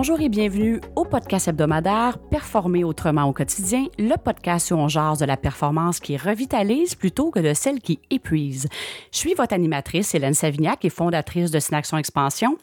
Bonjour et bienvenue au podcast hebdomadaire Performer autrement au quotidien, le podcast où on jase de la performance qui revitalise plutôt que de celle qui épuise. Je suis votre animatrice Hélène Savignac et fondatrice de Synaction Expansion.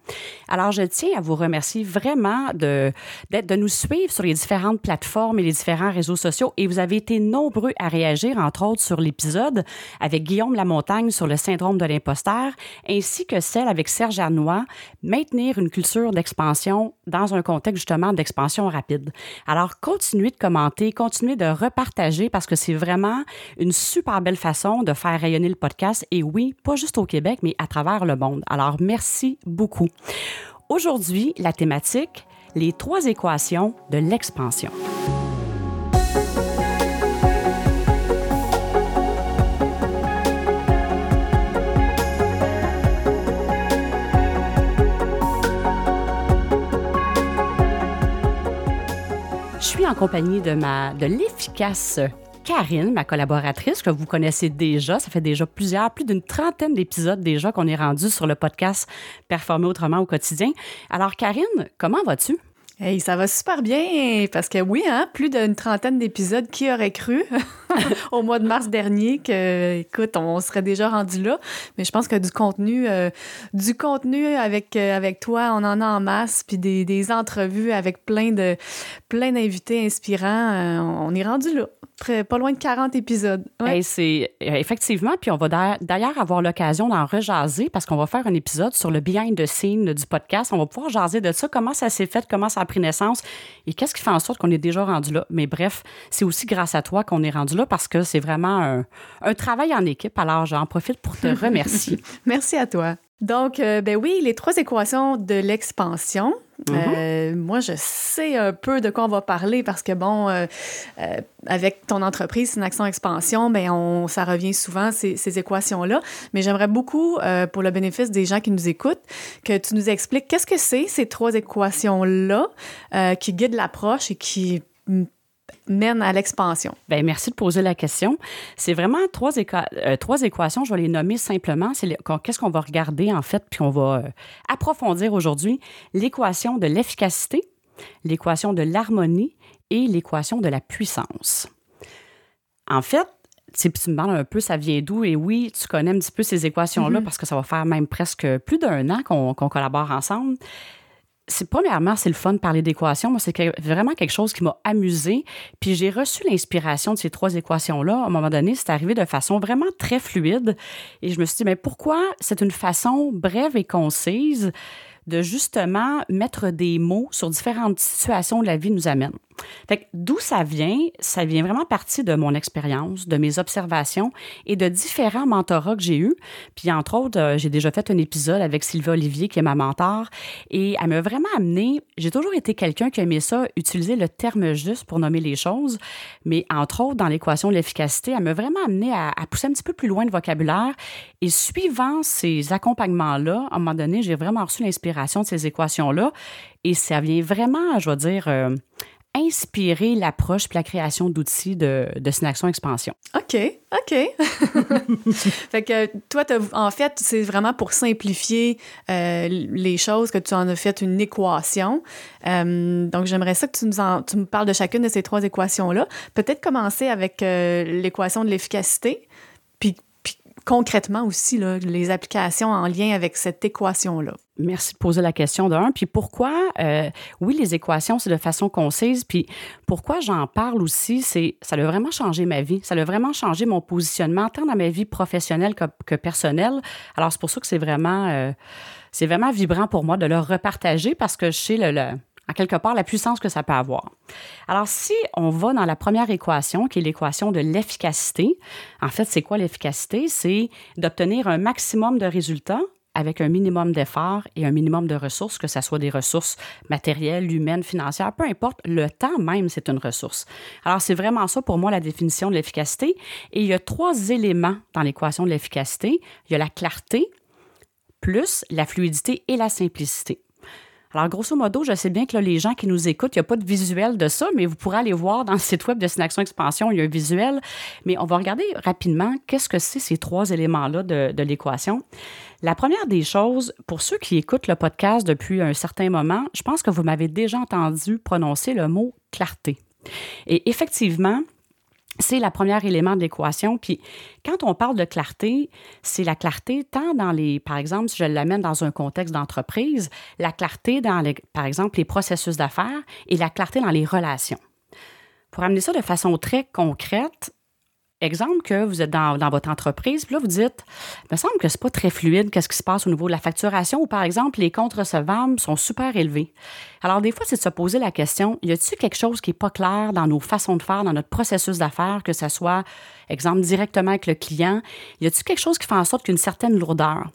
Alors, je tiens à vous remercier vraiment de, de nous suivre sur les différentes plateformes et les différents réseaux sociaux et vous avez été nombreux à réagir, entre autres sur l'épisode avec Guillaume Lamontagne sur le syndrome de l'imposteur ainsi que celle avec Serge Arnois, maintenir une culture d'expansion dans un contexte justement d'expansion rapide. Alors, continuez de commenter, continuez de repartager parce que c'est vraiment une super belle façon de faire rayonner le podcast et oui, pas juste au Québec, mais à travers le monde. Alors, merci beaucoup. Aujourd'hui, la thématique, les trois équations de l'expansion. En compagnie de, ma, de l'efficace Karine, ma collaboratrice, que vous connaissez déjà. Ça fait déjà plusieurs, plus d'une trentaine d'épisodes déjà qu'on est rendu sur le podcast Performer autrement au quotidien. Alors, Karine, comment vas-tu? Hey, ça va super bien parce que oui, hein, plus d'une trentaine d'épisodes. Qui aurait cru au mois de mars dernier que, écoute, on serait déjà rendu là. Mais je pense que du contenu, euh, du contenu avec euh, avec toi, on en a en masse, puis des, des entrevues avec plein de plein d'invités inspirants. Euh, on est rendu là pas loin de 40 épisodes. c'est euh, effectivement, puis on va d'ailleurs avoir l'occasion d'en rejaser parce qu'on va faire un épisode sur le behind the scene du podcast. On va pouvoir jaser de ça, comment ça s'est fait, comment ça a pris naissance et qu'est-ce qui fait en sorte qu'on est déjà rendu là? Mais bref, c'est aussi grâce à toi qu'on est rendu là parce que c'est vraiment un, un travail en équipe. Alors, j'en profite pour te remercier. Merci à toi. Donc, euh, ben oui, les trois équations de l'expansion. Mhm. Euh, moi, je sais un peu de quoi on va parler parce que, bon, euh, avec ton entreprise, c'est une action expansion, ben on, ça revient souvent, ces, ces équations-là. Mais j'aimerais beaucoup, pour le bénéfice des gens qui nous écoutent, que tu nous expliques qu'est-ce que c'est ces trois équations-là qui guident l'approche et qui mène à l'expansion? Bien, merci de poser la question. C'est vraiment trois, euh, trois équations, je vais les nommer simplement. C'est qu'est-ce qu'on va regarder en fait, puis on va euh, approfondir aujourd'hui. L'équation de l'efficacité, l'équation de l'harmonie et l'équation de la puissance. En fait, tu me demandes un peu ça vient d'où, et oui, tu connais un petit peu ces équations-là mm-hmm. parce que ça va faire même presque plus d'un an qu'on collabore ensemble c'est premièrement, c'est le fun de parler d'équations. Moi, c'est vraiment quelque chose qui m'a amusé. Puis j'ai reçu l'inspiration de ces trois équations-là. À un moment donné, c'est arrivé de façon vraiment très fluide. Et je me suis dit, mais pourquoi c'est une façon brève et concise de justement mettre des mots sur différentes situations que la vie nous amène. D'où ça vient? Ça vient vraiment partie de mon expérience, de mes observations et de différents mentorats que j'ai eus. Puis, entre autres, euh, j'ai déjà fait un épisode avec Sylvie Olivier, qui est ma mentor, et elle m'a vraiment amené. J'ai toujours été quelqu'un qui aimait ça, utiliser le terme juste pour nommer les choses, mais entre autres, dans l'équation de l'efficacité, elle m'a vraiment amené à, à, pousser un petit peu plus loin le vocabulaire. Et suivant ces accompagnements-là, à un moment donné, j'ai vraiment reçu l'inspiration de ces équations-là. Et ça vient vraiment, je vais dire, euh, inspirer l'approche et la création d'outils de, de Synaction Expansion. OK, OK. fait que toi, en fait, c'est vraiment pour simplifier euh, les choses que tu en as fait une équation. Euh, donc, j'aimerais ça que tu, nous en, tu me parles de chacune de ces trois équations-là. Peut-être commencer avec l'équation de l'efficacité, concrètement aussi là, les applications en lien avec cette équation-là. Merci de poser la question d'un. Puis pourquoi, euh, oui, les équations, c'est de façon concise. Puis pourquoi j'en parle aussi, c'est ça a vraiment changé ma vie. Ça a vraiment changé mon positionnement, tant dans ma vie professionnelle que, que personnelle. Alors, c'est pour ça que c'est vraiment, euh, c'est vraiment vibrant pour moi de le repartager parce que je sais le, le en quelque part la puissance que ça peut avoir. Alors, si on va dans la première équation, qui est l'équation de l'efficacité, en fait, c'est quoi l'efficacité? C'est d'obtenir un maximum de résultats avec un minimum d'efforts et un minimum de ressources, que ce soit des ressources matérielles, humaines, financières, peu importe, le temps même, c'est une ressource. Alors, c'est vraiment ça pour moi la définition de l'efficacité. Et il y a trois éléments dans l'équation de l'efficacité. Il y a la clarté, plus la fluidité et la simplicité. Alors, grosso modo, je sais bien que les gens qui nous écoutent, il n'y a pas de visuel de ça, mais vous pourrez aller voir dans le site web de Synaction Expansion, il y a un visuel. Mais on va regarder rapidement qu'est-ce que c'est ces trois éléments-là de, de l'équation. La première des choses, pour ceux qui écoutent le podcast depuis un certain moment, je pense que vous m'avez déjà entendu prononcer le mot clarté. Et effectivement, c'est le premier élément de l'équation. Puis quand on parle de clarté, c'est la clarté tant dans les, par exemple, si je l'amène dans un contexte d'entreprise, la clarté dans, les, par exemple, les processus d'affaires et la clarté dans les relations. Pour amener ça de façon très concrète, Exemple que vous êtes dans, votre entreprise, puis là, vous dites, il me semble que c'est pas très fluide, qu'est-ce qui se passe au niveau de la facturation, ou par exemple, les comptes recevables sont super élevés. Alors, des fois, c'est de se poser la question, y a-t-il quelque chose qui n'est pas clair dans nos façons de faire, dans notre processus d'affaires, que ce soit, exemple, directement avec le client, y a-t-il quelque chose qui fait en sorte qu'une certaine lourdeur?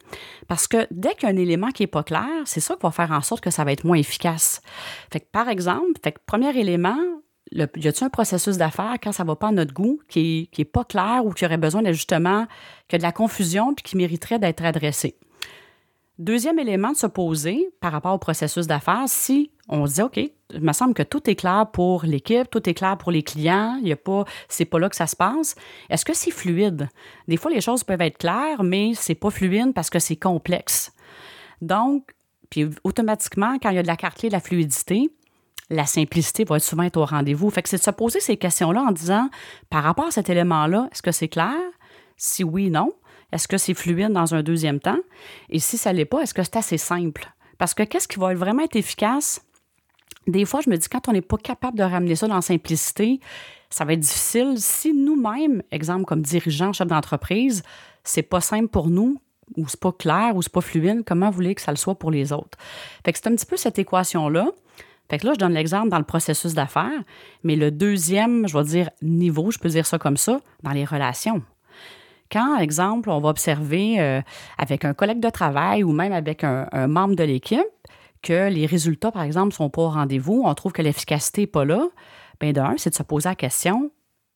Parce que dès qu'il y a un élément qui n'est pas clair, c'est ça qui va faire en sorte que ça va être moins efficace. Par exemple, fait que, premier élément, y a-t-il un processus d'affaires quand ça va pas à notre goût, qui n'est pas clair ou qui aurait besoin d'ajustement, qui a de la confusion puis qui mériterait d'être adressé? Deuxième élément de se poser par rapport au processus d'affaires, si on se dit, OK, il me semble que tout est clair pour l'équipe, tout est clair pour les clients, il y a pas, c'est là que ça se passe. Est-ce que c'est fluide? Des fois, les choses peuvent être claires, mais c'est pas fluide parce que c'est complexe. Donc, puis automatiquement, quand il y a de la carte de la fluidité, la simplicité va être souvent être au rendez-vous. Fait que c'est de se poser ces questions-là en disant, par rapport à cet élément-là, est-ce que c'est clair? Si oui, non. Est-ce que c'est fluide dans un deuxième temps? Et si ça ne l'est pas, est-ce que c'est assez simple? Parce que qu'est-ce qui va vraiment être efficace? Des fois, je me dis, quand on n'est pas capable de ramener ça dans simplicité, ça va être difficile. Si nous-mêmes, exemple comme dirigeant, chef d'entreprise, c'est pas simple pour nous, ou c'est pas clair, ou c'est pas fluide, comment vous voulez que ça le soit pour les autres? Fait que c'est un petit peu cette équation-là. Fait que là, je donne l'exemple dans le processus d'affaires, mais le deuxième, je vais dire niveau, je peux dire ça comme ça, dans les relations. Quand, exemple, on va observer euh, avec un collègue de travail ou même avec un, membre de l'équipe que les résultats, par exemple, ne sont pas au rendez-vous, on trouve que l'efficacité n'est pas là, bien d'un, c'est de se poser la question,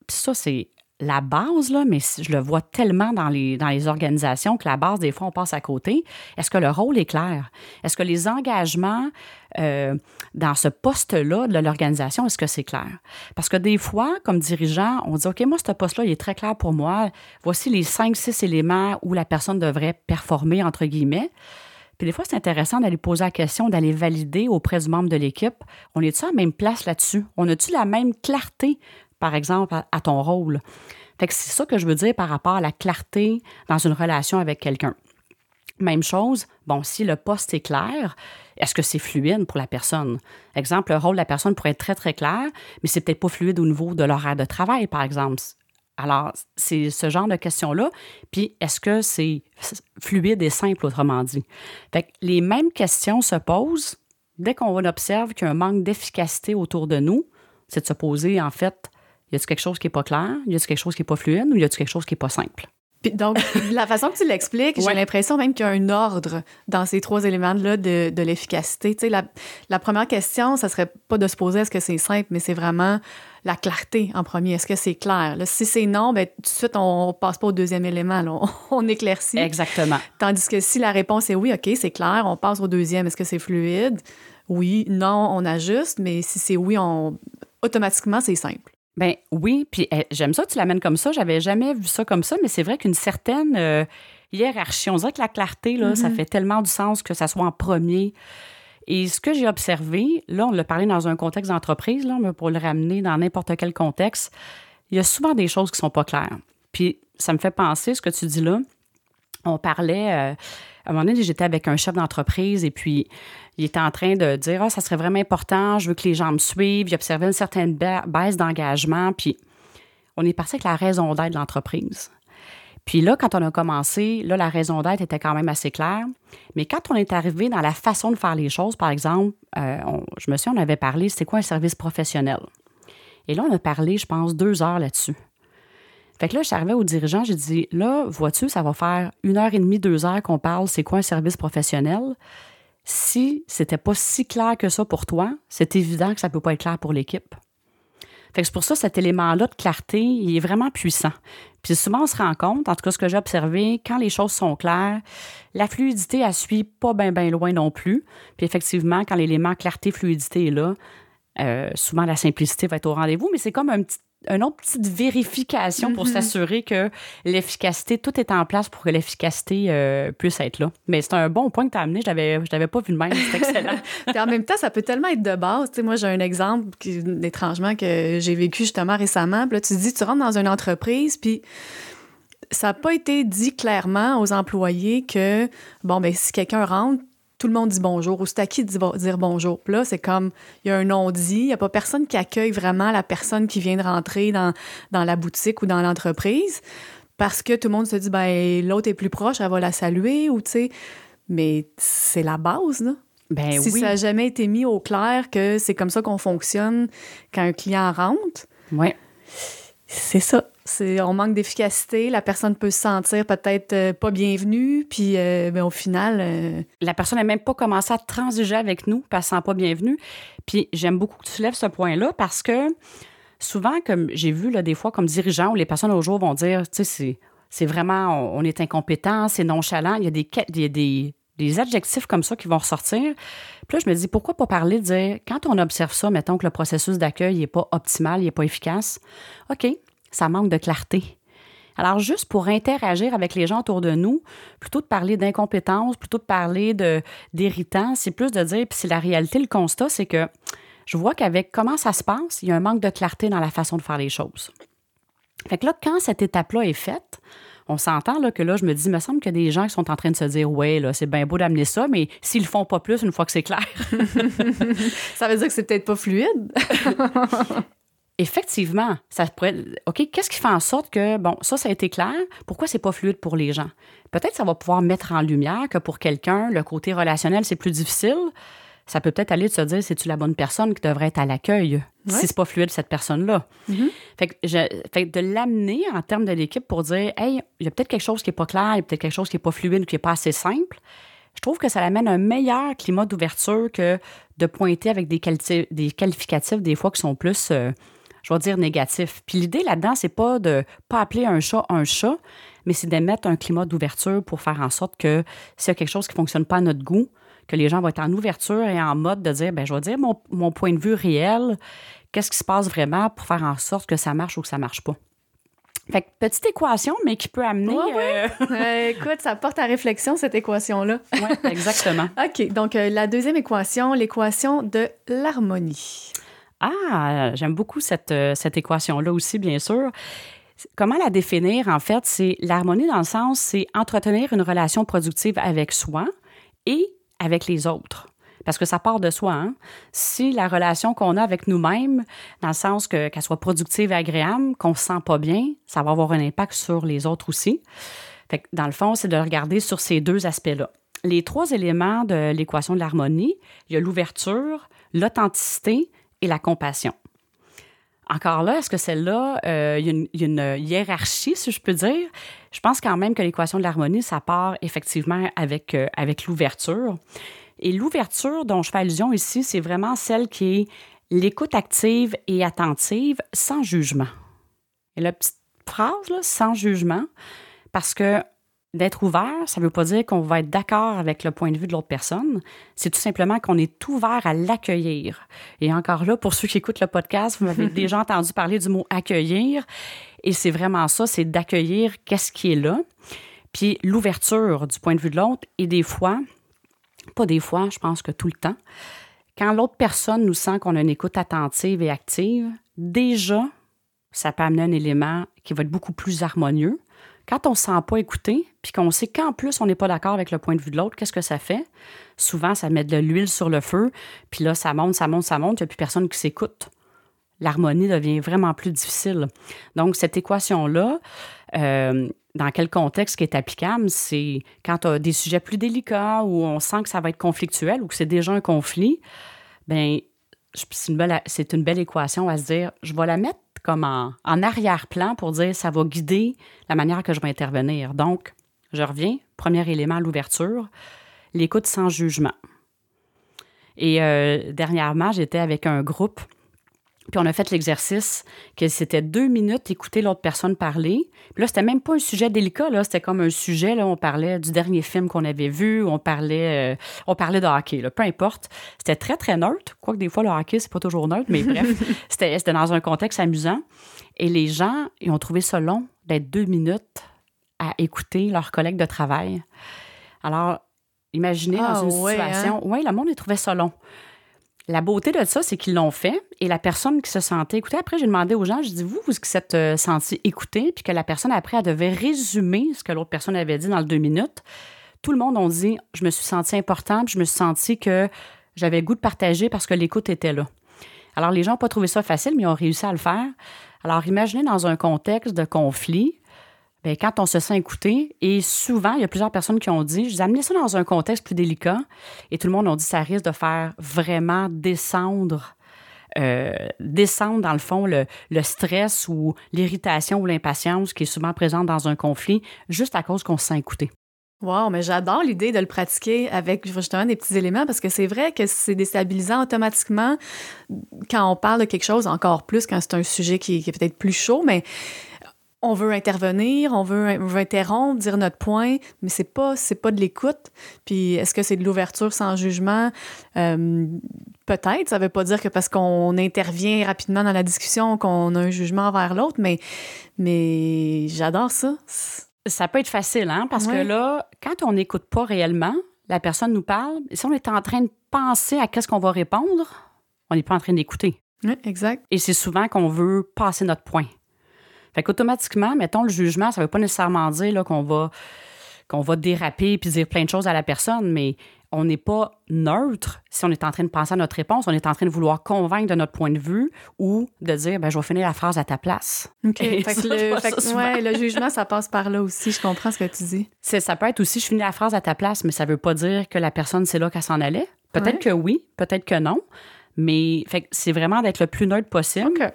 puis ça, c'est la base, là, mais je le vois tellement dans les, dans les organisations que la base, des fois, on passe à côté. Est-ce que le rôle est clair? Est-ce que les engagements euh, dans ce poste-là de l'organisation, est-ce que c'est clair? Parce que des fois, comme dirigeant, on dit, OK, moi, ce poste-là, il est très clair pour moi. Voici les cinq, six éléments où la personne devrait performer, entre guillemets. Puis des fois, c'est intéressant d'aller poser la question, d'aller valider auprès du membre de l'équipe. On est-tu à la même place là-dessus? On a-tu la même clarté par exemple, à, ton rôle. Fait que c'est ça que je veux dire par rapport à la clarté dans une relation avec quelqu'un. Même chose, bon, si le poste est clair, est-ce que c'est fluide pour la personne? Exemple, le rôle de la personne pourrait être très, très clair, mais c'est peut-être pas fluide au niveau de l'horaire de travail, par exemple. Alors, c'est ce genre de questions-là. Puis, est-ce que c'est fluide et simple, autrement dit? Fait que les mêmes questions se posent dès qu'on observe qu'il y a un manque d'efficacité autour de nous. C'est de se poser, en fait, y a-t-il quelque chose qui n'est pas clair? Y a-t-il quelque chose qui n'est pas fluide? Ou y a-t-il quelque chose qui n'est pas simple? donc, la façon que tu l'expliques, j'ai l'impression même qu'il y a un ordre dans ces trois éléments-là de, de l'efficacité. Tu sais, la, la, première question, ça serait pas de se poser est-ce que c'est simple, mais c'est vraiment la clarté en premier. Est-ce que c'est clair? Là, si c'est non, ben, tout de suite, on passe pas au deuxième élément. Là. On, on, éclaircit. Exactement. Tandis que si la réponse est oui, OK, c'est clair, on passe au deuxième. Est-ce que c'est fluide? Oui, non, on ajuste, mais si c'est oui, on automatiquement, c'est simple. Ben oui, puis eh, j'aime ça que tu l'amènes comme ça. J'avais jamais vu ça comme ça, mais c'est vrai qu'une certaine euh, hiérarchie, on dirait que la clarté, là, ça mm-hmm. fait tellement du sens que ça soit en premier. Et ce que j'ai observé, là, on l'a parlé dans un contexte d'entreprise, là, mais pour le ramener dans n'importe quel contexte, il y a souvent des choses qui sont pas claires. Puis ça me fait penser, ce que tu dis là, on parlait, euh, à un moment donné, j'étais avec un chef d'entreprise et puis il était en train de dire Ah, ça serait vraiment important, je veux que les gens me suivent. Il observait une certaine baisse d'engagement. Puis on est parti avec la raison d'être de l'entreprise. Puis là, quand on a commencé, là, la raison d'être était quand même assez claire. Mais quand on est arrivé dans la façon de faire les choses, par exemple, euh, je me souviens, on avait parlé, c'était quoi un service professionnel? Et là, on a parlé, je pense, deux heures là-dessus. Fait que là, je au dirigeant, j'ai dit, là, vois-tu, ça va faire une heure et demie, deux heures qu'on parle, c'est quoi un service professionnel? si c'était pas si clair que ça pour toi, c'est évident que ça peut pas être clair pour l'équipe. Fait que c'est pour ça cet élément-là de clarté, il est vraiment puissant. Puis souvent, on se rend compte, en tout cas, ce que j'ai observé, quand les choses sont claires, la fluidité, elle suit pas bien, bien loin non plus. Puis effectivement, quand l'élément clarté-fluidité est là, euh, souvent la simplicité va être au rendez-vous, mais c'est comme un petit une autre petite vérification pour mm-hmm. s'assurer que l'efficacité, tout est en place pour que l'efficacité euh, puisse être là. Mais c'est un bon point que tu as amené. Je l'avais, l'avais pas vu de même. C'est excellent. en même temps, ça peut tellement être de base. Tu sais, moi, j'ai un exemple qui, étrangement que j'ai vécu justement récemment. Puis là, tu te dis, tu rentres dans une entreprise, puis ça n'a pas été dit clairement aux employés que, bon, ben si quelqu'un rentre, tout le monde dit bonjour ou c'est à qui de dire bonjour. Puis là, c'est comme, il y a un non-dit, il n'y a pas personne qui accueille vraiment la personne qui vient de rentrer dans, dans la boutique ou dans l'entreprise parce que tout le monde se dit, ben l'autre est plus proche, elle va la saluer ou tu sais. Mais c'est la base, là. Ben si ça n'a jamais été mis au clair que c'est comme ça qu'on fonctionne quand un client rentre. Ouais. C'est ça. C'est, on manque d'efficacité, la personne peut se sentir peut-être euh, pas bienvenue, puis euh, ben, au final... Euh, la personne n'a même pas commencé à transiger avec nous, parce qu'elle ne sent pas bienvenue. Puis j'aime beaucoup que tu lèves ce point-là, parce que souvent, comme j'ai vu là, des fois comme dirigeant, où les personnes au jour vont dire, tu sais, c'est, vraiment, on, est incompétent, c'est nonchalant, il y a des, il y a des, des adjectifs comme ça qui vont ressortir. Puis là, je me dis, pourquoi pas parler de dire, quand on observe ça, mettons que le processus d'accueil n'est pas optimal, il n'est pas efficace, OK, ça manque de clarté. Alors, juste pour interagir avec les gens autour de nous, plutôt de parler d'incompétence, plutôt de parler d'irritant, c'est plus de dire, puis c'est la réalité, le constat, c'est que je vois qu'avec comment ça se passe, il y a un manque de clarté dans la façon de faire les choses. Fait que là, quand cette étape-là est faite, on s'entend là, que là, je me dis, il me semble a des gens qui sont en train de se dire, ouais, là, c'est bien beau d'amener ça, mais s'ils le font pas plus une fois que c'est clair. ça veut dire que c'est peut-être pas fluide. Effectivement, ça pourrait. OK, qu'est-ce qui fait en sorte que, bon, ça, ça a été clair. Pourquoi c'est pas fluide pour les gens? Peut-être ça va pouvoir mettre en lumière que pour quelqu'un, le côté relationnel, c'est plus difficile. Ça peut peut-être aller de se dire, c'est-tu la bonne personne qui devrait être à l'accueil si c'est pas fluide, cette personne-là? Mm-hmm. fait, que fait de l'amener en termes de l'équipe pour dire, hey, il y a peut-être quelque chose qui n'est pas clair, il y a peut-être quelque chose qui n'est pas fluide ou qui n'est pas assez simple. Je trouve que ça amène un meilleur climat d'ouverture que de pointer avec des, des qualificatifs, des fois, qui sont plus. Euh, je vais dire, négatif. Puis l'idée là-dedans, c'est pas de pas appeler un chat un chat, mais c'est d'émettre un climat d'ouverture pour faire en sorte que s'il y a quelque chose qui fonctionne pas à notre goût, que les gens vont être en ouverture et en mode de dire, ben je vais dire mon, point de vue réel, qu'est-ce qui se passe vraiment pour faire en sorte que ça marche ou que ça marche pas. Fait que petite équation, mais qui peut amener. Euh, euh, écoute, ça porte à réflexion, cette équation-là. oui, exactement. OK. Donc, euh, la deuxième équation, l'équation de l'harmonie. Ah, j'aime beaucoup cette, euh, cette équation-là aussi, bien sûr. Comment la définir, en fait? C'est l'harmonie dans le sens, c'est entretenir une relation productive avec soi et avec les autres. Parce que ça part de soi. Hein? Si la relation qu'on a avec nous-mêmes, dans le sens que, qu'elle soit productive et agréable, qu'on se sent pas bien, ça va avoir un impact sur les autres aussi. Fait dans le fond, c'est de regarder sur ces deux aspects-là. Les trois éléments de l'équation de l'harmonie, il y a l'ouverture, l'authenticité et la compassion. Encore là, est-ce que celle-là, euh, il, y a une, hiérarchie, si je peux dire? Je pense quand même que l'équation de l'harmonie, ça part effectivement avec, euh, avec l'ouverture. Et l'ouverture dont je fais allusion ici, c'est vraiment celle qui est l'écoute active et attentive sans jugement. Et la petite phrase, là, sans jugement, parce que D'être ouvert, ça ne veut pas dire qu'on va être d'accord avec le point de vue de l'autre personne. C'est tout simplement qu'on est ouvert à l'accueillir. Et encore là, pour ceux qui écoutent le podcast, vous m'avez déjà entendu parler du mot accueillir. Et c'est vraiment ça, c'est d'accueillir qu'est-ce qui est là. Puis l'ouverture du point de vue de l'autre. Et des fois, pas des fois, je pense que tout le temps, quand l'autre personne nous sent qu'on a une écoute attentive et active, déjà, ça peut amener un élément qui va être beaucoup plus harmonieux quand on ne se sent pas écouté, puis qu'on sait qu'en plus on n'est pas d'accord avec le point de vue de l'autre, qu'est-ce que ça fait? Souvent, ça met de l'huile sur le feu, puis là, ça monte, ça monte, ça monte, il n'y a plus personne qui s'écoute. L'harmonie devient vraiment plus difficile. Donc, cette équation-là, euh, dans quel contexte qui est applicable, c'est quand tu as des sujets plus délicats où on sent que ça va être conflictuel ou que c'est déjà un conflit, bien, c'est une belle équation à se dire, je vais la mettre comme en, arrière-plan pour dire ça va guider la manière que je vais intervenir. Donc, je reviens, premier élément, l'ouverture, l'écoute sans jugement. Et euh, dernièrement, j'étais avec un groupe Puis on a fait l'exercice que c'était deux minutes écouter l'autre personne parler. Puis là, c'était même pas un sujet délicat, là. C'était comme un sujet, là. On parlait du dernier film qu'on avait vu, on parlait, euh, on parlait de hockey, là. Peu importe. C'était très, très neutre. Quoique des fois, le hockey, c'est pas toujours neutre, mais bref, c'était, c'était dans un contexte amusant. Et les gens, ils ont trouvé ça long d'être deux minutes à écouter leurs collègues de travail. Alors, imaginez dans Ah, une ouais, situation. Oui, le monde, il trouvait ça long. La beauté de ça, c'est qu'ils l'ont fait et la personne qui se sentait écoutée, après, j'ai demandé aux gens, je dis, vous, vous qui êtes euh, senti écouté, puis que la personne, après, elle devait résumer ce que l'autre personne avait dit dans le deux minutes. Tout le monde a dit, je me suis senti important, puis je me suis senti que j'avais goût de partager parce que l'écoute était là. Alors, les gens n'ont pas trouvé ça facile, mais ils ont réussi à le faire. Alors, imaginez dans un contexte de conflit, Bien, quand on se sent écouté, et souvent, il y a plusieurs personnes qui ont dit, je amené ça dans un contexte plus délicat, et tout le monde a dit, ça risque de faire vraiment descendre, euh, descendre dans le fond le, le stress ou l'irritation ou l'impatience qui est souvent présente dans un conflit, juste à cause qu'on se sent écouté. Wow, mais j'adore l'idée de le pratiquer avec justement des petits éléments parce que c'est vrai que c'est déstabilisant automatiquement quand on parle de quelque chose, encore plus quand c'est un sujet qui, qui est peut-être plus chaud, mais on veut intervenir, on veut, on veut interrompre, dire notre point, mais c'est pas c'est pas de l'écoute. Puis est-ce que c'est de l'ouverture sans jugement? Euh, Peut-être. Ça veut pas dire que parce qu'on intervient rapidement dans la discussion qu'on a un jugement envers l'autre, mais mais j'adore ça. Ça peut être facile, hein, parce Ouais. que là, quand on n'écoute pas réellement, la personne nous parle, et si on est en train de penser à qu'est-ce qu'on va répondre, on n'est pas en train d'écouter. Oui, exact. Et c'est souvent qu'on veut passer notre point. Fait qu'automatiquement, mettons, le jugement, ça ne veut pas nécessairement dire qu'on va qu'on va déraper puis dire plein de choses à la personne, mais on n'est pas neutre si on est en train de penser à notre réponse, on est en train de vouloir convaincre de notre point de vue ou de dire ben, je vais finir la phrase à ta place. OK. Fait que le, fait que, ouais, le jugement, ça passe par là aussi. Je comprends ce que tu dis. Ça peut être aussi je finis la phrase à ta place, mais ça ne veut pas dire que la personne, c'est là qu'elle s'en allait. Peut-être Ouais. que oui, peut-être que non. Mais c'est vraiment d'être le plus neutre possible.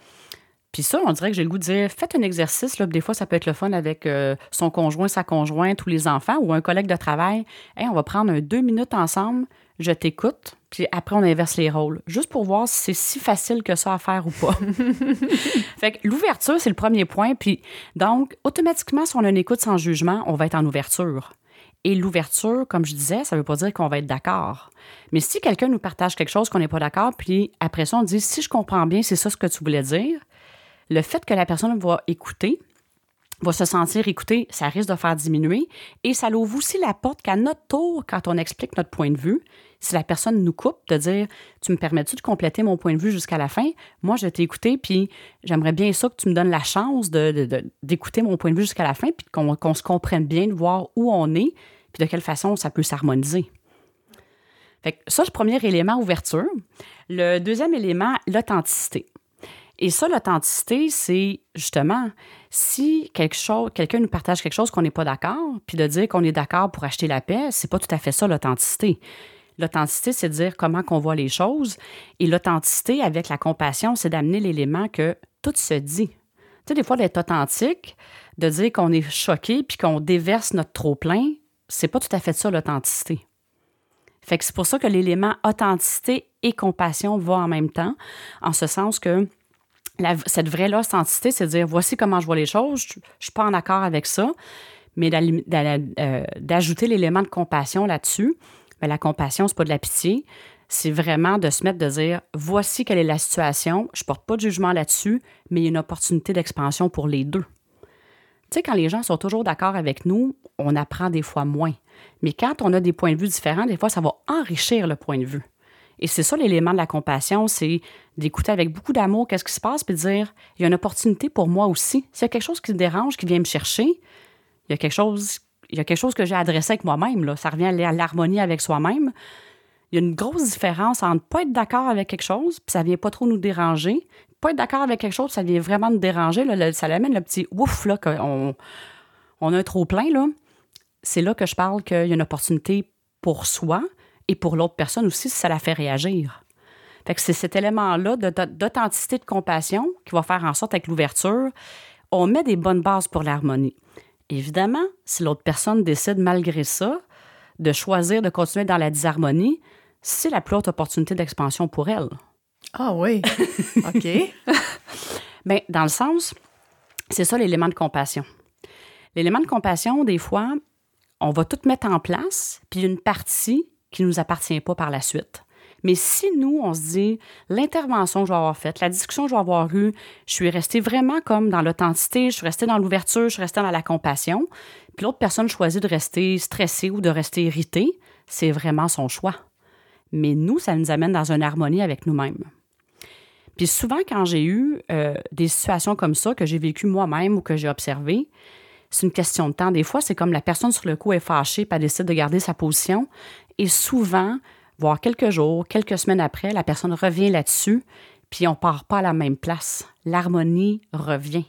Puis ça, on dirait que j'ai le goût de dire, faites un exercice. Là, des fois, ça peut être le fun avec euh, son conjoint, sa conjointe, tous les enfants ou un collègue de travail. Hey, on va prendre un deux minutes ensemble, je t'écoute, puis après, on inverse les rôles. Juste pour voir si c'est si facile que ça à faire ou pas. fait que l'ouverture, c'est le premier point. Puis donc, automatiquement, si on a une écoute sans jugement, on va être en ouverture. Et l'ouverture, comme je disais, ça ne veut pas dire qu'on va être d'accord. Mais si quelqu'un nous partage quelque chose qu'on n'est pas d'accord, puis après ça, on dit si je comprends bien, c'est ça ce que tu voulais dire, le fait que la personne va écouter, va se sentir écoutée, ça risque de faire diminuer. Et ça l'ouvre aussi la porte qu'à notre tour, quand on explique notre point de vue, si la personne nous coupe, de dire Tu me permets-tu de compléter mon point de vue jusqu'à la fin? Moi, je t'ai écouté, puis j'aimerais bien ça que tu me donnes la chance d'écouter mon point de vue jusqu'à la fin, puis qu'on qu'on se comprenne bien, de voir où on est, puis de quelle façon ça peut s'harmoniser. Fait que ça, le premier élément, ouverture. Le deuxième élément, l'authenticité. Et ça, l'authenticité, c'est justement si quelque chose, quelqu'un nous partage quelque chose qu'on n'est pas d'accord, puis de dire qu'on est d'accord pour acheter la paix, c'est pas tout à fait ça l'authenticité. L'authenticité, c'est de dire comment qu'on voit les choses. Et l'authenticité avec la compassion, c'est d'amener l'élément que tout se dit. Tu sais, des fois, d'être authentique, de dire qu'on est choqué puis qu'on déverse notre trop-plein, c'est pas tout à fait ça l'authenticité. Fait que c'est pour ça que l'élément authenticité et compassion va en même temps, en ce sens que cette vraie authenticité, c'est dire voici comment je vois les choses, je ne suis pas en accord avec ça, mais euh, d'ajouter l'élément de compassion là-dessus. Mais la compassion, c'est pas de la pitié, c'est vraiment de se mettre de dire voici quelle est la situation, je porte pas de jugement là-dessus, mais il y a une opportunité d'expansion pour les deux. Tu sais, quand les gens sont toujours d'accord avec nous, on apprend des fois moins. Mais quand on a des points de vue différents, des fois, ça va enrichir le point de vue. Et c'est ça l'élément de la compassion, c'est d'écouter avec beaucoup d'amour qu'est-ce qui se passe, puis de dire, il y a une opportunité pour moi aussi. S'il y a quelque chose qui me dérange, qui vient me chercher, il y a quelque chose, il y a quelque chose que j'ai adressé avec moi-même. Là. Ça revient à l'harmonie avec soi-même. Il y a une grosse différence entre pas être d'accord avec quelque chose, puis ça vient pas trop nous déranger. Pas être d'accord avec quelque chose, ça vient vraiment nous déranger. Là, ça l'amène le petit ouf là, qu'on on a trop plein. Là. C'est là que je parle qu'il y a une opportunité pour soi et pour l'autre personne aussi si ça la fait réagir. Fait que c'est cet élément-là de- d'authenticité, de compassion qui va faire en sorte avec l'ouverture, on met des bonnes bases pour l'harmonie. Évidemment, si l'autre personne décide malgré ça de choisir de continuer dans la disharmonie, c'est la plus haute opportunité d'expansion pour elle. Ah oui, OK. Bien, dans le sens, c'est ça l'élément de compassion. L'élément de compassion, des fois, on va tout mettre en place, puis une partie qui ne nous appartient pas par la suite. Mais si nous, on se dit, l'intervention que je vais avoir faite, la discussion que je vais avoir eue, je suis restée vraiment comme dans l'authenticité, je suis restée dans l'ouverture, je suis restée dans la compassion, puis l'autre personne choisit de rester stressée ou de rester irritée, c'est vraiment son choix. Mais nous, ça nous amène dans une harmonie avec nous-mêmes. Puis souvent, quand j'ai eu euh, des situations comme ça, que j'ai vécues moi-même ou que j'ai observées, c'est une question de temps. Des fois, c'est comme la personne sur le coup est fâchée, elle décide de garder sa position. Et souvent, voire quelques jours, quelques semaines après, la personne revient là-dessus, puis on part pas à la même place. L'harmonie revient.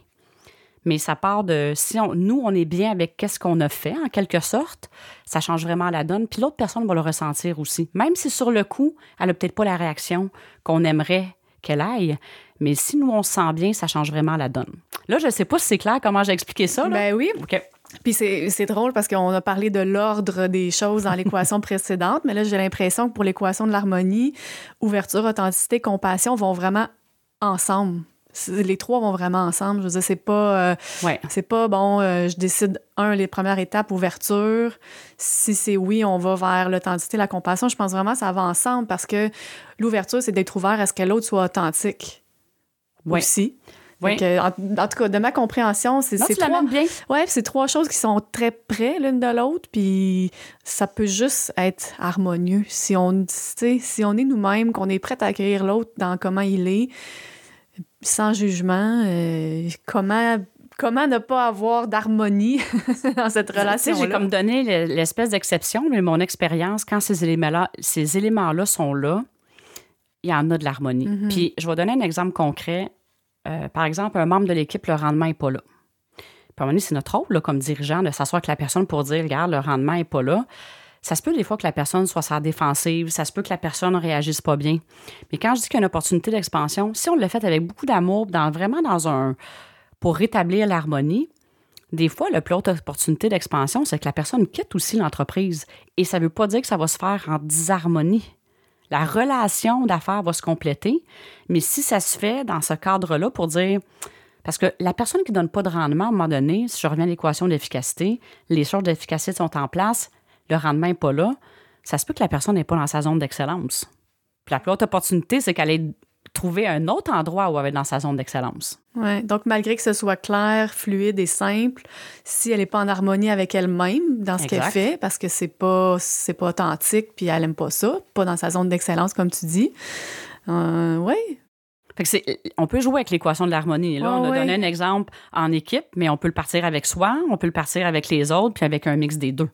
Mais ça part de si nous, on est bien avec qu'est-ce qu'on a fait, en quelque sorte, ça change vraiment la donne. Puis l'autre personne va le ressentir aussi. Même si sur le coup, elle n'a peut-être pas la réaction qu'on aimerait qu'elle aille, mais si nous, on se sent bien, ça change vraiment la donne. Là, je ne sais pas si c'est clair comment j'ai expliqué ça. Là. Ben oui. OK. Puis c'est drôle parce qu'on a parlé de l'ordre des choses dans l'équation précédente, mais là, j'ai l'impression que pour l'équation de l'harmonie, ouverture, authenticité, compassion vont vraiment ensemble. Les trois vont vraiment ensemble. Je veux dire, c'est pas, euh, Ouais. c'est pas bon, euh, je décide, un, les premières étapes, ouverture. Si c'est oui, on va vers l'authenticité, la compassion. Je pense vraiment que ça va ensemble parce que l'ouverture, c'est d'être ouvert à ce que l'autre soit authentique Ouais. aussi. Oui. Que, en, en tout cas, de ma compréhension, c'est trois, bien. ouais, c'est trois choses qui sont très près l'une de l'autre, puis ça peut juste être harmonieux. Si on, si on est nous-mêmes, qu'on est prêt à accueillir l'autre dans comment il est, sans jugement, euh, comment, comment ne pas avoir d'harmonie dans cette relation j'ai comme donné le- l'espèce d'exception, mais mon expérience, quand ces éléments-là, ces éléments-là sont là, il y en a de l'harmonie. Mhm. Puis, je vais donner un exemple concret. Euh, par exemple, un membre de l'équipe, le rendement n'est pas là. Puis, à un moment c'est notre rôle, comme dirigeant, de s'asseoir avec la personne pour dire, regarde, le rendement n'est pas là. Ça se peut des fois que la personne soit sur défensive, ça se peut que la personne ne réagisse pas bien. Mais quand je dis qu'il y a une opportunité d'expansion, si on le fait avec beaucoup d'amour, vraiment dans un. pour rétablir l'harmonie, des fois, la plus haute opportunité d'expansion, c'est que la personne quitte aussi l'entreprise. Et ça ne veut pas dire que ça va se faire en disharmonie. La relation d'affaires va se compléter, mais si ça se fait dans ce cadre-là pour dire. Parce que la personne qui ne donne pas de rendement, à un moment donné, si je reviens à l'équation d'efficacité, les choses d'efficacité sont en place, le rendement n'est pas là, ça se peut que la personne n'est pas dans sa zone d'excellence. Puis la plus haute opportunité, c'est qu'elle ait trouvé un autre endroit où elle va être dans sa zone d'excellence. Ouais, donc malgré que ce soit clair, fluide et simple, si elle n'est pas en harmonie avec elle-même dans ce qu'elle fait, parce que c'est pas c'est pas authentique, puis elle aime pas ça, pas dans sa zone d'excellence comme tu dis. Euh, oui, on peut jouer avec l'équation de l'harmonie. Là, on a ouais. donné un exemple en équipe, mais on peut le partir avec soi, on peut le partir avec les autres, puis avec un mix des deux.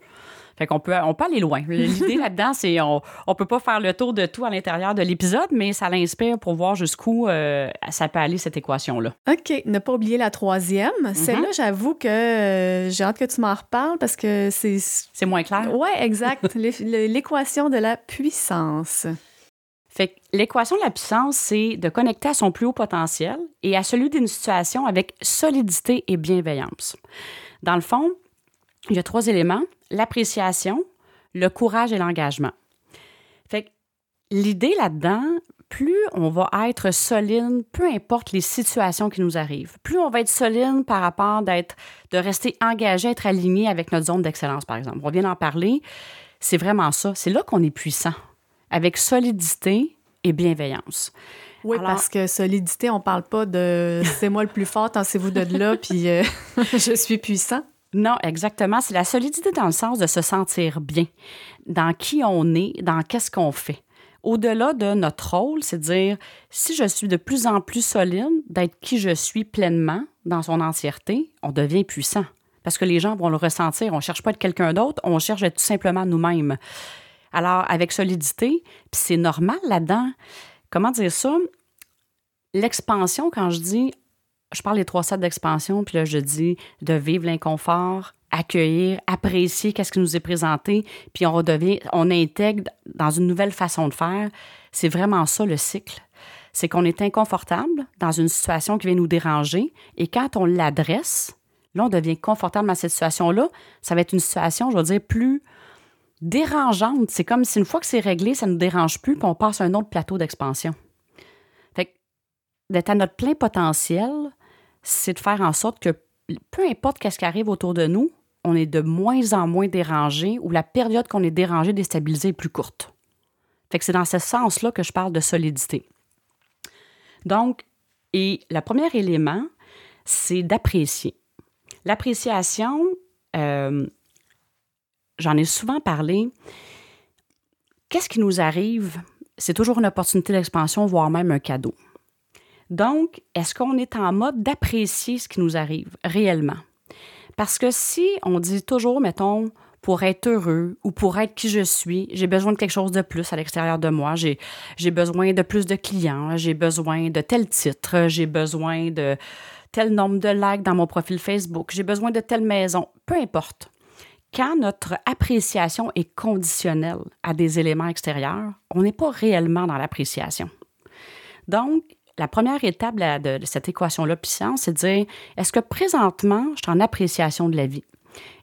Fait qu'on peut, on peut aller loin. L'idée là-dedans, c'est on on peut pas faire le tour de tout à l'intérieur de l'épisode, mais ça l'inspire pour voir jusqu'où euh, ça peut aller cette équation-là. OK. Ne pas oublier la troisième. Mm-hmm. Celle-là, j'avoue que euh, j'ai hâte que tu m'en reparles parce que c'est. C'est moins clair? Ouais, exact. L'é- L'équation de la puissance. Fait que l'équation de la puissance, c'est de connecter à son plus haut potentiel et à celui d'une situation avec solidité et bienveillance. Dans le fond, il y a trois éléments l'appréciation, le courage et l'engagement. Fait que l'idée là-dedans, plus on va être solide, peu importe les situations qui nous arrivent, plus on va être solide par rapport d'être, de rester engagé, être aligné avec notre zone d'excellence, par exemple. On vient d'en parler. C'est vraiment ça. C'est là qu'on est puissant, avec solidité et bienveillance. Oui, Alors- parce que solidité, on parle pas de c'est moi le plus fort, tassez-vous de là, puis euh, je suis puissant. Non, exactement. C'est la solidité dans le sens de se sentir bien, dans qui on est, dans qu'est-ce qu'on fait. Au-delà de notre rôle, c'est dire si je suis de plus en plus solide, d'être qui je suis pleinement dans son entièreté, on devient puissant. Parce que les gens vont le ressentir. On ne cherche pas être quelqu'un d'autre, on cherche à être tout simplement nous-mêmes. Alors, avec solidité, puis c'est normal là-dedans. Comment dire ça? L'expansion, quand je dis je parle des trois stades d'expansion, puis là, je dis de vivre l'inconfort, accueillir, apprécier qu'est-ce qui nous est présenté, puis on redevient, on intègre dans une nouvelle façon de faire. C'est vraiment ça le cycle. C'est qu'on est inconfortable dans une situation qui vient nous déranger, et quand on l'adresse, là, on devient confortable dans cette situation-là. Ça va être une situation, je vais dire, plus dérangeante. C'est comme si une fois que c'est réglé, ça ne nous dérange plus, puis on passe à un autre plateau d'expansion. d'être à notre plein potentiel, c'est de faire en sorte que peu importe qu'est-ce qui arrive autour de nous, on est de moins en moins dérangé ou la période qu'on est dérangé, déstabilisé est plus courte. C'est dans ce sens-là que je parle de solidité. Donc, et le premier élément, c'est d'apprécier. L'appréciation, euh, j'en ai souvent parlé. Qu'est-ce qui nous arrive? C'est toujours une opportunité d'expansion, voire même un cadeau. Donc, est-ce qu'on est en mode d'apprécier ce qui nous arrive réellement? Parce que si on dit toujours, mettons, pour être heureux ou pour être qui je suis, j'ai besoin de quelque chose de plus à l'extérieur de moi. J'ai, besoin de plus de clients, j'ai besoin de tel titre, j'ai besoin de tel nombre de likes dans mon profil Facebook, j'ai besoin de telle maison, peu importe. Quand notre appréciation est conditionnelle à des éléments extérieurs, on n'est pas réellement dans l'appréciation. Donc, la première étape de, cette équation-là puissante, c'est de dire est-ce que présentement, je suis en appréciation de la vie?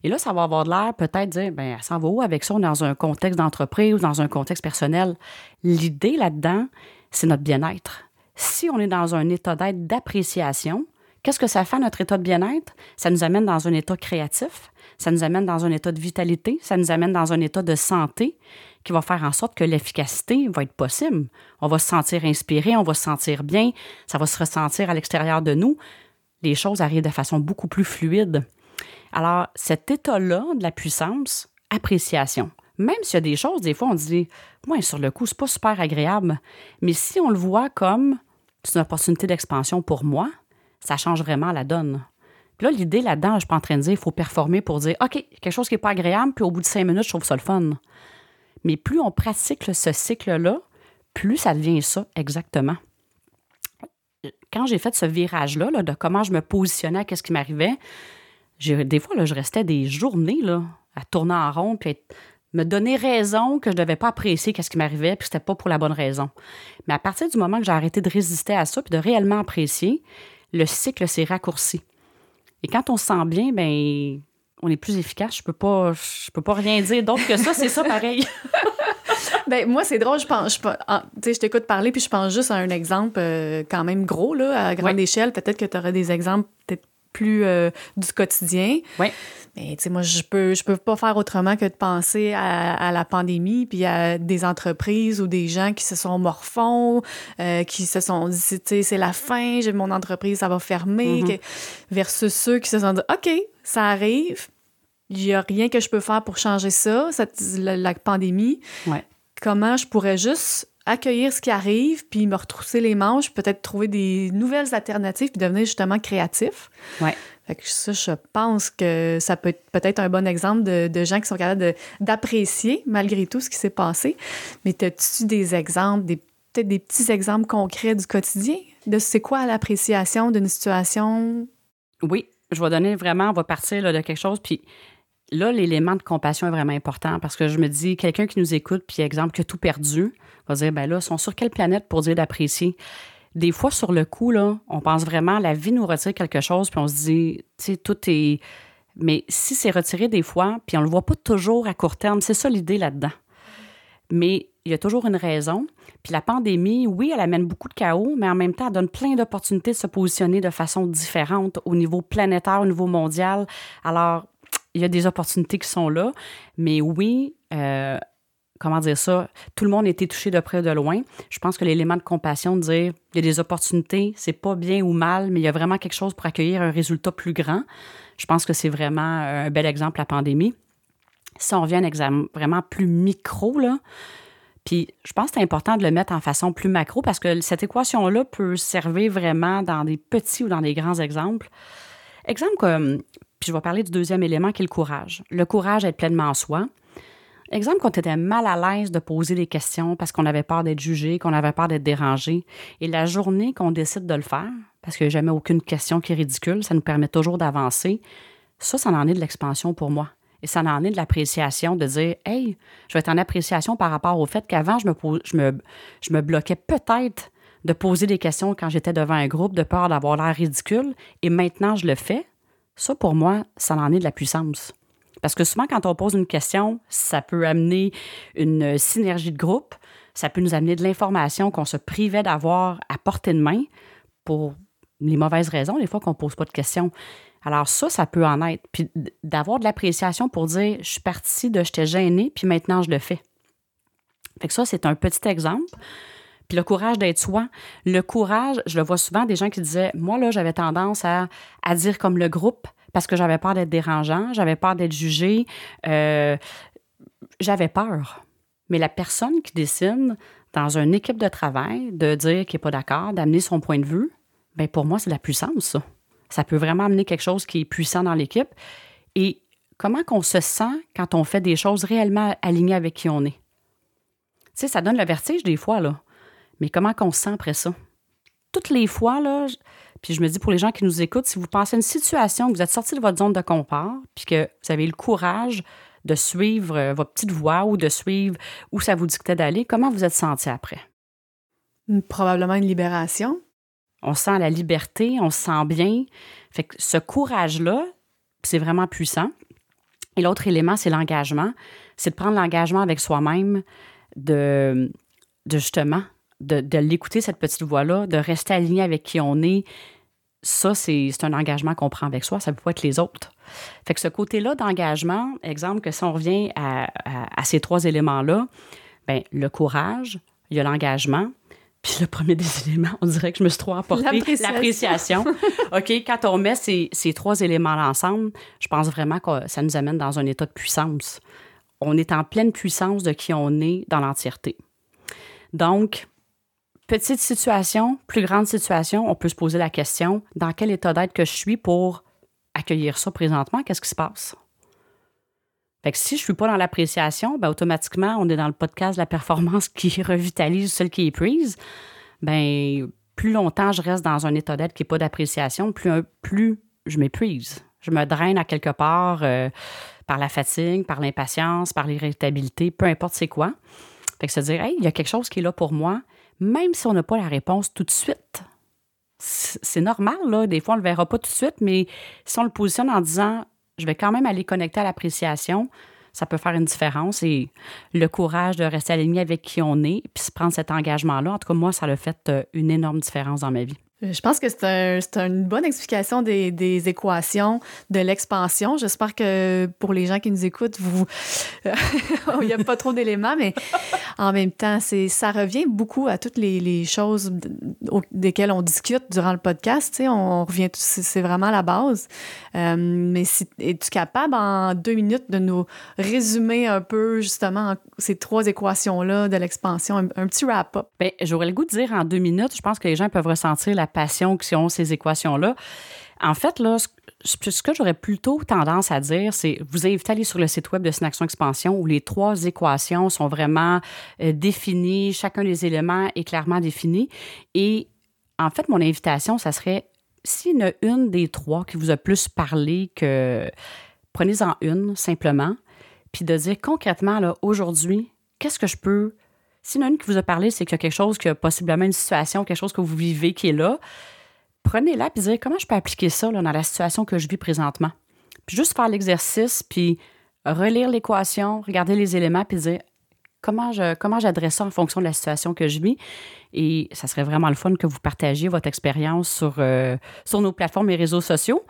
Et là, ça va avoir de l'air peut-être dire, ben, ça va où avec ça? Dans un contexte d'entreprise ou dans un contexte personnel? L'idée là-dedans, c'est notre bien-être. Si on est dans un état d'être d'appréciation, qu'est-ce que ça fait notre état de bien-être? Ça nous amène dans un état créatif, ça nous amène dans un état de vitalité, ça nous amène dans un état de santé qui va faire en sorte que l'efficacité va être possible. On va se sentir inspiré, on va se sentir bien, ça va se ressentir à l'extérieur de nous. Les choses arrivent de façon beaucoup plus fluide. Alors, cet état-là de la puissance, appréciation. Même s'il y a des choses, des fois, on dit, ouais, sur le coup, c'est pas super agréable. Mais si on le voit comme c'est une opportunité d'expansion pour moi, ça change vraiment la donne. Puis là, l'idée là-dedans, je suis pas en train de dire il faut performer pour dire OK, quelque chose qui n'est pas agréable, puis au bout de cinq minutes, je trouve ça le fun. Mais plus on pratique ce cycle-là, plus ça devient ça exactement. Quand j'ai fait ce virage-là, là, de comment je me positionnais à ce qui m'arrivait, des fois, là, je restais des journées là, à tourner en rond, puis me donner raison que je ne devais pas apprécier ce qui m'arrivait, puis n'était pas pour la bonne raison. Mais à partir du moment que j'ai arrêté de résister à ça, puis de réellement apprécier, le cycle s'est raccourci. Et quand on se sent bien, ben on est plus efficace. Je peux pas, je peux pas rien dire d'autre que ça. C'est ça pareil. ben, moi, c'est drôle. Je pense, je, je t'écoute parler, puis je pense juste à un exemple euh, quand même gros, là, à grande échelle. Peut-être que tu aurais des exemples peut-être plus euh, du quotidien. Oui. Mais tu sais, moi, je peux, je peux pas faire autrement que de penser à, la pandémie, puis à des entreprises ou des gens qui se sont morfons, euh, qui se sont dit, tu sais, c'est la fin, j'ai mon entreprise, ça va fermer, mm-hmm. versus ceux qui se sont dit, OK, ça arrive, il n'y a rien que je peux faire pour changer ça, cette, la, pandémie. Ouais. Comment je pourrais juste accueillir ce qui arrive, puis me retrousser les manches, peut-être trouver des nouvelles alternatives, puis devenir justement créatif. Ouais. Fait que ça, je pense que ça peut être peut-être un bon exemple de, gens qui sont capables d'apprécier malgré tout ce qui s'est passé. Mais as-tu des exemples, des, peut-être des petits exemples concrets du quotidien? De c'est quoi l'appréciation d'une situation? Oui, je vais donner vraiment, on va partir de quelque chose, puis là, l'élément de compassion est vraiment important parce que je me dis, quelqu'un qui nous écoute, puis exemple, qui a tout perdu, va dire, ben là, ils sont sur quelle planète pour dire d'apprécier? Des fois, sur le coup, on pense vraiment, la vie nous retire quelque chose, puis on se dit, tu sais, tout est. Mais si c'est retiré des fois, puis on le voit pas toujours à court terme, c'est ça l'idée là-dedans. Mais il y a toujours une raison. Puis la pandémie, oui, elle amène beaucoup de chaos, mais en même temps, elle donne plein d'opportunités de se positionner de façon différente au niveau planétaire, au niveau mondial. Alors, il y a des opportunités qui sont là, mais oui, euh, comment dire ça, tout le monde a été touché de près ou de loin. Je pense que l'élément de compassion, de dire il y a des opportunités, c'est pas bien ou mal, mais il y a vraiment quelque chose pour accueillir un résultat plus grand. Je pense que c'est vraiment un bel exemple, la pandémie. Si on revient à un exemple vraiment plus micro, là, puis je pense que c'est important de le mettre en façon plus macro parce que cette équation-là peut servir vraiment dans des petits ou dans des grands exemples. Exemple comme, puis je vais parler du deuxième élément qui est le courage. Le courage à être pleinement en soi. Exemple qu'on était mal à l'aise de poser des questions parce qu'on avait peur d'être jugé, qu'on avait peur d'être dérangé. Et la journée qu'on décide de le faire, parce qu'il n'y a jamais aucune question qui est ridicule, ça nous permet toujours d'avancer. Ça, ça en est de l'expansion pour moi. Et ça en est de l'appréciation, de dire, hey, je vais être en appréciation par rapport au fait qu'avant, je me bloquais peut-être de poser des questions quand j'étais devant un groupe de peur d'avoir l'air ridicule. Et maintenant, je le fais. Ça, pour moi, ça en est de la puissance. Parce que souvent, quand on pose une question, ça peut amener une synergie de groupe, ça peut nous amener de l'information qu'on se privait d'avoir à portée de main pour les mauvaises raisons, des fois qu'on ne pose pas de questions. Alors ça, ça peut en être. Puis d'avoir de l'appréciation pour dire, je suis partie de j'étais gênée, puis maintenant je le fais. Fait que ça, c'est un petit exemple. Puis le courage d'être soi. Le courage, je le vois souvent des gens qui disaient, moi, là, j'avais tendance à, à dire comme le groupe parce que j'avais peur d'être dérangeant, j'avais peur d'être jugé, euh, j'avais peur. Mais la personne qui décide dans une équipe de travail de dire qu'il n'est pas d'accord, d'amener son point de vue, bien pour moi, c'est de la puissance, ça. Ça peut vraiment amener quelque chose qui est puissant dans l'équipe. Et comment qu'on se sent quand on fait des choses réellement alignées avec qui on est? Tu sais, ça donne le vertige des fois, là. Mais comment qu'on se sent après ça? Toutes les fois, là, puis je me dis pour les gens qui nous écoutent, si vous pensez à une situation, que vous êtes sorti de votre zone de confort, puis que vous avez le courage de suivre euh, votre petite voie ou de suivre où ça vous dictait d'aller, comment vous êtes senti après? Probablement une libération. On sent la liberté, on se sent bien. Fait que ce courage-là, c'est vraiment puissant. Et l'autre élément, c'est l'engagement. C'est de prendre l'engagement avec soi-même, de, de justement, de, de l'écouter, cette petite voix-là, de rester aligné avec qui on est. Ça, c'est un engagement qu'on prend avec soi. Ça peut pas être les autres. Fait que ce côté-là d'engagement, exemple, que si on revient à, à, ces trois éléments-là, ben le courage, il y a l'engagement, puis le premier des éléments, on dirait que je me suis trop apporté l'appréciation. OK, quand on met ces, ces trois éléments-là ensemble, je pense vraiment que ça nous amène dans un état de puissance. On est en pleine puissance de qui on est dans l'entièreté. Donc, petite situation, plus grande situation, on peut se poser la question dans quel état d'être que je suis pour accueillir ça présentement, qu'est-ce qui se passe? Que si je ne suis pas dans l'appréciation, ben automatiquement, on est dans le podcast de la performance qui revitalise celle qui est prise. Ben, plus longtemps je reste dans un état d'être qui n'est pas d'appréciation, plus, plus je m'épuise. Je me draine à quelque part euh, par la fatigue, par l'impatience, par l'irritabilité, peu importe c'est quoi. Fait que se dire, hey, il y a quelque chose qui est là pour moi, même si on n'a pas la réponse tout de suite c'est normal, là. Des fois, on ne le verra pas tout de suite, mais si on le positionne en disant je vais quand même aller connecter à l'appréciation, ça peut faire une différence. Et le courage de rester aligné avec qui on est, puis se prendre cet engagement-là, en tout cas, moi, ça a fait euh, une énorme différence dans ma vie. Je pense que c'est une bonne explication des, équations de l'expansion. J'espère que pour les gens qui nous écoutent, vous, il n'y a pas trop d'éléments, mais en même temps, ça revient beaucoup à toutes les, choses desquelles on discute durant le podcast. on revient, c'est vraiment la base. Euh, mais si, es-tu capable en deux minutes de nous résumer un peu justement ces trois équations-là de l'expansion, un, petit wrap-up? Bien, j'aurais le goût de dire en deux minutes, je pense que les gens peuvent ressentir la passion qui ont ces équations-là. En fait, là, ce que j'aurais plutôt tendance à dire, c'est vous inviter à aller sur le site web de Synaction Expansion où les trois équations sont vraiment euh, définies, chacun des éléments est clairement défini. Et en fait, mon invitation, ça serait s'il y en a une des trois qui vous a plus parlé que prenez-en une simplement, puis de dire concrètement, aujourd'hui, qu'est-ce que je peux a une qui vous a parlé, c'est qu'il y a quelque chose, qui a possiblement une situation, quelque chose que vous vivez qui est là, prenez-la et dites comment je peux appliquer ça dans la situation que je vis présentement? Puis juste faire l'exercice, puis relire l'équation, regarder les éléments, puis dire comment je comment j'adresse ça en fonction de la situation que je vis? Et ça serait vraiment le fun que vous partagiez votre expérience sur, euh, sur nos plateformes et réseaux sociaux.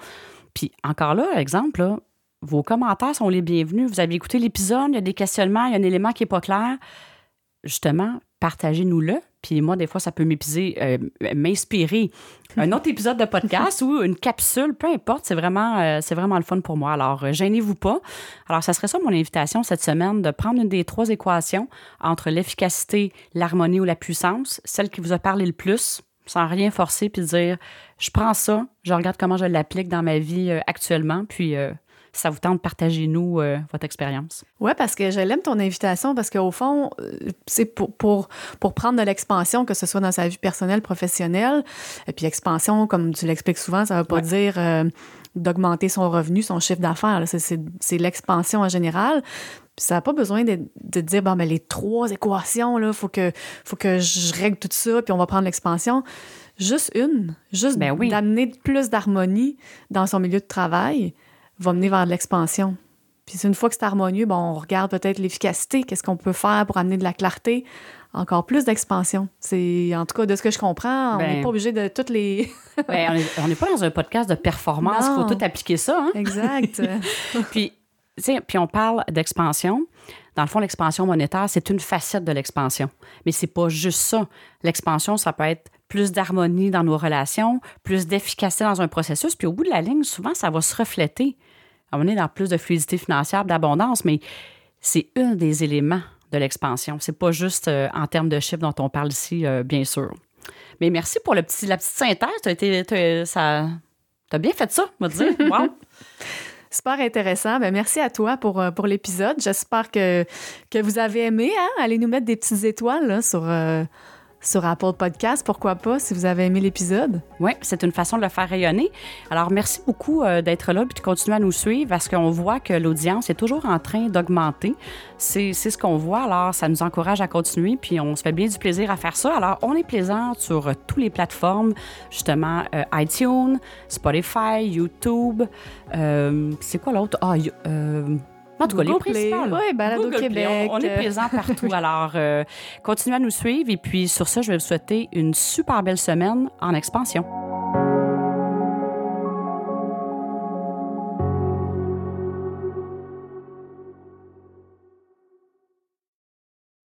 Puis encore là, exemple, vos commentaires sont les bienvenus. Vous avez écouté l'épisode, il y a des questionnements, il y a un élément qui n'est pas clair justement, partagez-nous-le. Puis moi, des fois, ça peut m'épuiser, euh, m'inspirer. Un autre épisode de podcast ou une capsule, peu importe, c'est vraiment, euh, c'est vraiment le fun pour moi. Alors, euh, gênez-vous pas. Alors, ça serait ça mon invitation cette semaine, de prendre une des trois équations entre l'efficacité, l'harmonie ou la puissance, celle qui vous a parlé le plus, sans rien forcer, puis dire, je prends ça, je regarde comment je l'applique dans ma vie actuellement, puis ça vous tente, partagez-nous euh, votre expérience. Oui, parce que je l'aime ton invitation, parce qu'au fond, euh, c'est pour, pour, pour prendre de l'expansion, que ce soit dans sa vie personnelle, professionnelle. Et puis expansion, comme tu l'expliques souvent, ça ne veut pas dire euh, d'augmenter son revenu, son chiffre d'affaires. C'est l'expansion en général. ça n'a pas besoin de, de dire, bon, mais les trois équations, il faut que, faut que je règle tout ça, puis on va prendre l'expansion. Juste une, juste ben d'amener plus d'harmonie dans son milieu de travail va mener vers l'expansion. Puis une fois que c'est harmonieux, bon, on regarde peut-être l'efficacité, qu'est-ce qu'on peut faire pour amener de la clarté encore plus d'expansion. C'est, en tout cas, de ce que je comprends, on n'est Ben. pas obligé de toutes les. Ben, on est- on n'est pas dans un podcast de performance, il faut tout appliquer ça. hein. exact. Puis, puis on parle d'expansion. Dans le fond, l'expansion monétaire, c'est une facette de l'expansion. Mais c'est pas juste ça. L'expansion, ça peut être plus d'harmonie dans nos relations, plus d'efficacité dans un processus. Puis au bout de la ligne, souvent, ça va se refléter. On est dans plus de fluidité financière, d'abondance, mais c'est un des éléments de l'expansion. C'est pas juste euh, en termes de chiffres dont on parle ici, euh, bien sûr. Mais merci pour le petit, la petite synthèse. T'as été, t'as- ça, t'as bien fait ça, me dire. Wow. Super intéressant. Ben, merci à toi pour, euh, pour l'épisode. J'espère que, que vous avez aimé. Hein? Allez nous mettre des petites étoiles là, sur, euh, sur Apple Podcast. Pourquoi pas, si vous avez aimé l'épisode? Oui, c'est une façon de le faire rayonner. Alors, merci beaucoup euh, d'être là et de continuer à nous suivre parce qu'on voit que l'audience est toujours en train d'augmenter. C'est ce qu'on voit. Alors, ça nous encourage à continuer puis on se fait bien du plaisir à faire ça. Alors, on est présent sur euh, toutes les plateformes, justement euh, iTunes, Spotify, YouTube. euh, c'est quoi l'autre? Ah, en tout cas, les principales. Ouais, Balado Google Play. Québec. On, on est présent partout. Alors, euh, continuez à nous suivre. Et puis, sur ça, je vais vous souhaiter une super belle semaine en expansion.